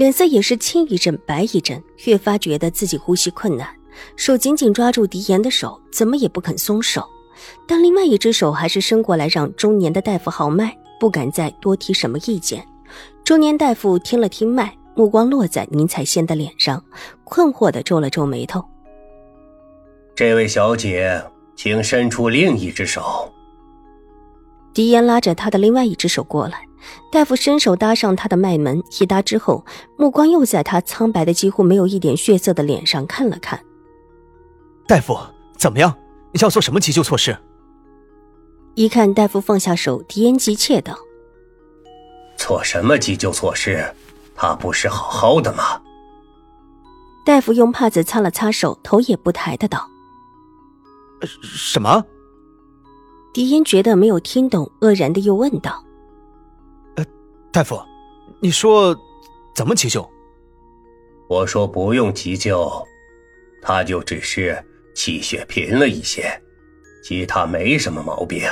脸色也是青一阵白一阵，越发觉得自己呼吸困难，手紧紧抓住狄言的手，怎么也不肯松手。但另外一只手还是伸过来，让中年的大夫号脉，不敢再多提什么意见。中年大夫听了听脉，目光落在宁采仙的脸上，困惑的皱了皱眉头：“这位小姐，请伸出另一只手。”狄言拉着他的另外一只手过来。大夫伸手搭上他的脉门，一搭之后，目光又在他苍白的几乎没有一点血色的脸上看了看。大夫，怎么样？你要做什么急救措施？一看大夫放下手，狄言急切道：“做什么急救措施？他不是好好的吗？”大夫用帕子擦了擦手，头也不抬的道：“什么？”狄言觉得没有听懂，愕然的又问道。大夫，你说怎么急救？我说不用急救，他就只是气血贫了一些，其他没什么毛病。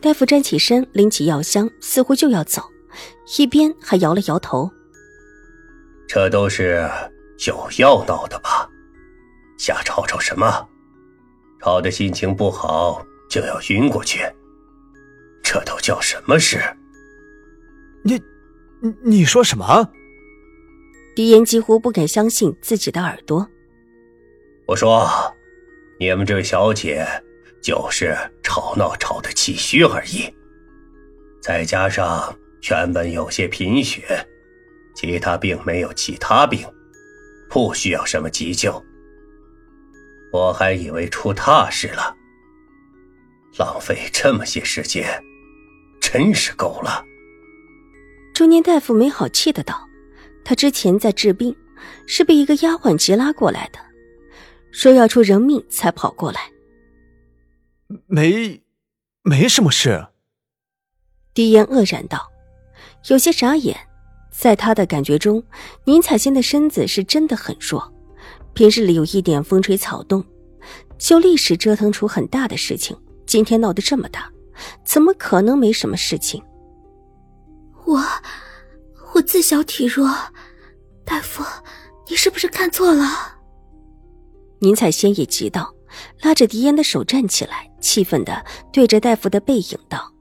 大夫站起身，拎起药箱，似乎就要走，一边还摇了摇头。这都是有药闹的吧？瞎吵吵什么？吵得心情不好就要晕过去，这都叫什么事？你，你说什么？狄言几乎不敢相信自己的耳朵。我说，你们这位小姐就是吵闹吵的气虚而已，再加上原本有些贫血，其他并没有其他病，不需要什么急救。我还以为出大事了，浪费这么些时间，真是够了。中年大夫没好气的道：“他之前在治病，是被一个丫鬟急拉过来的，说要出人命才跑过来。没，没什么事。”狄言愕然道，有些傻眼。在他的感觉中，宁采仙的身子是真的很弱，平日里有一点风吹草动，就历史折腾出很大的事情。今天闹得这么大，怎么可能没什么事情？我，我自小体弱，大夫，你是不是看错了？宁采仙也急道，拉着狄烟的手站起来，气愤的对着大夫的背影道：“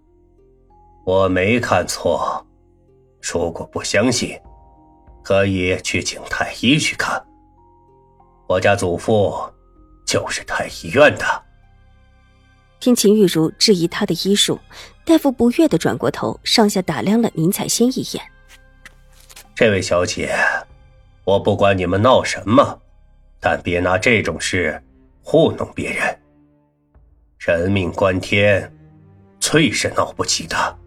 我没看错，如果不相信，可以去请太医去看。我家祖父就是太医院的。”听秦玉茹质疑他的医术。大夫不悦的转过头，上下打量了宁采仙一眼。这位小姐，我不管你们闹什么，但别拿这种事糊弄别人。人命关天，最是闹不起的。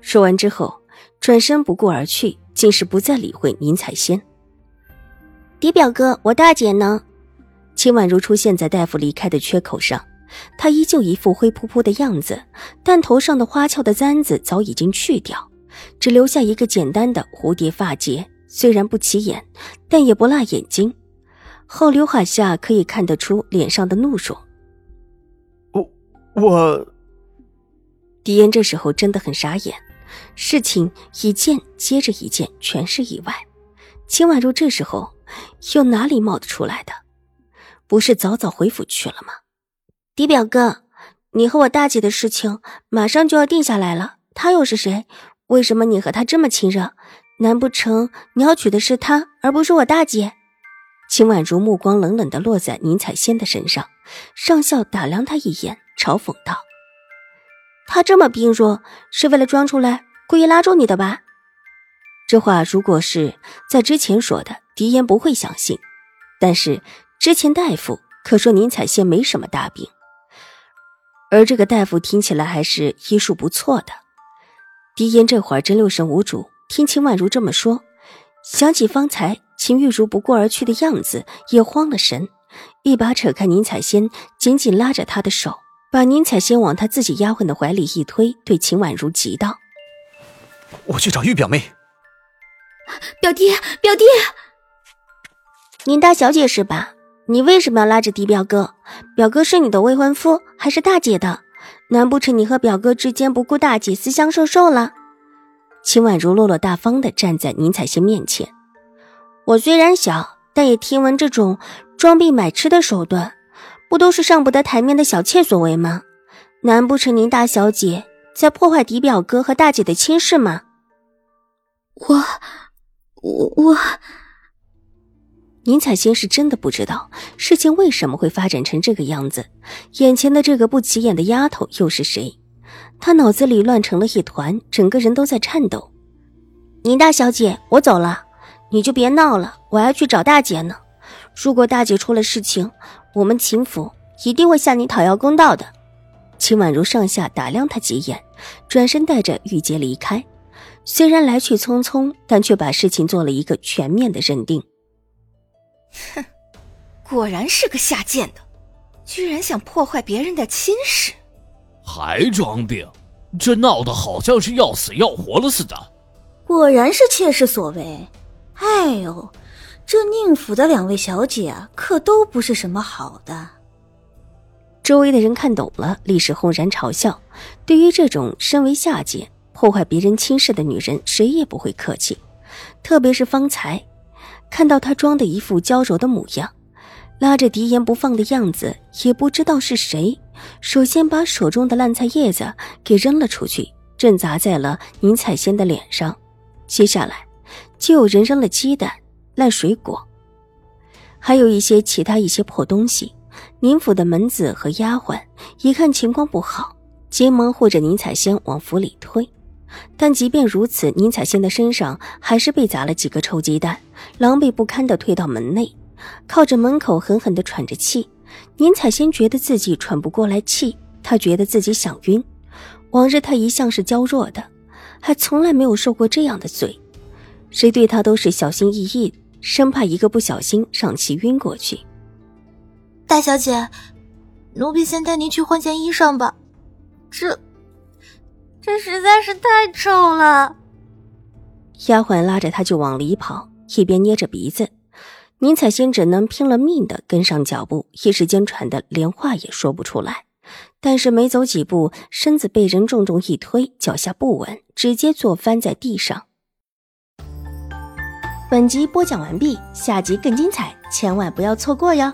说完之后，转身不顾而去，竟是不再理会宁采仙。狄表哥，我大姐呢？秦婉如出现在大夫离开的缺口上。她依旧一副灰扑扑的样子，但头上的花俏的簪子早已经去掉，只留下一个简单的蝴蝶发结。虽然不起眼，但也不辣眼睛。后刘海下可以看得出脸上的怒容。我我，狄言这时候真的很傻眼，事情一件接着一件，全是意外。秦婉如这时候又哪里冒得出来的？不是早早回府去了吗？狄表哥，你和我大姐的事情马上就要定下来了。她又是谁？为什么你和她这么亲热？难不成你要娶的是她，而不是我大姐？秦婉如目光冷冷的落在宁采仙的身上，上校打量他一眼，嘲讽道：“她这么病弱，是为了装出来，故意拉住你的吧？”这话如果是在之前说的，狄言不会相信。但是之前大夫可说宁采仙没什么大病。而这个大夫听起来还是医术不错的。狄言这会儿真六神无主，听秦婉如这么说，想起方才秦玉茹不顾而去的样子，也慌了神，一把扯开宁采仙，紧紧拉着她的手，把宁采仙往他自己丫鬟的怀里一推，对秦婉如急道：“我去找玉表妹。”表弟，表弟，宁大小姐是吧？你为什么要拉着狄表哥？表哥是你的未婚夫，还是大姐的？难不成你和表哥之间不顾大姐，私相授受了？秦婉如落落大方的站在宁采仙面前。我虽然小，但也听闻这种装病买吃的手段，不都是上不得台面的小妾所为吗？难不成您大小姐在破坏狄表哥和大姐的亲事吗？我。我我，宁采仙是真的不知道事情为什么会发展成这个样子。眼前的这个不起眼的丫头又是谁？她脑子里乱成了一团，整个人都在颤抖。宁大小姐，我走了，你就别闹了，我要去找大姐呢。如果大姐出了事情，我们秦府一定会向你讨要公道的。秦婉如上下打量他几眼，转身带着玉洁离开。虽然来去匆匆，但却把事情做了一个全面的认定。哼，果然是个下贱的，居然想破坏别人的亲事，还装病，这闹得好像是要死要活了似的。果然是妾室所为。哎呦，这宁府的两位小姐啊，可都不是什么好的。周围的人看懂了，立时轰然嘲笑。对于这种身为下贱。破坏别人亲事的女人，谁也不会客气。特别是方才，看到他装的一副娇柔的模样，拉着狄言不放的样子，也不知道是谁，首先把手中的烂菜叶子给扔了出去，正砸在了宁采仙的脸上。接下来，就有人扔了鸡蛋、烂水果，还有一些其他一些破东西。宁府的门子和丫鬟一看情况不好，急忙护着宁采仙往府里推。但即便如此，宁采仙的身上还是被砸了几个臭鸡蛋，狼狈不堪的退到门内，靠着门口狠狠的喘着气。宁采仙觉得自己喘不过来气，她觉得自己想晕。往日她一向是娇弱的，还从来没有受过这样的罪，谁对她都是小心翼翼，生怕一个不小心让其晕过去。大小姐，奴婢先带您去换件衣裳吧，这。这实在是太臭了！丫鬟拉着她就往里跑，一边捏着鼻子。宁采仙只能拼了命的跟上脚步，一时间喘得连话也说不出来。但是没走几步，身子被人重重一推，脚下不稳，直接坐翻在地上。本集播讲完毕，下集更精彩，千万不要错过哟！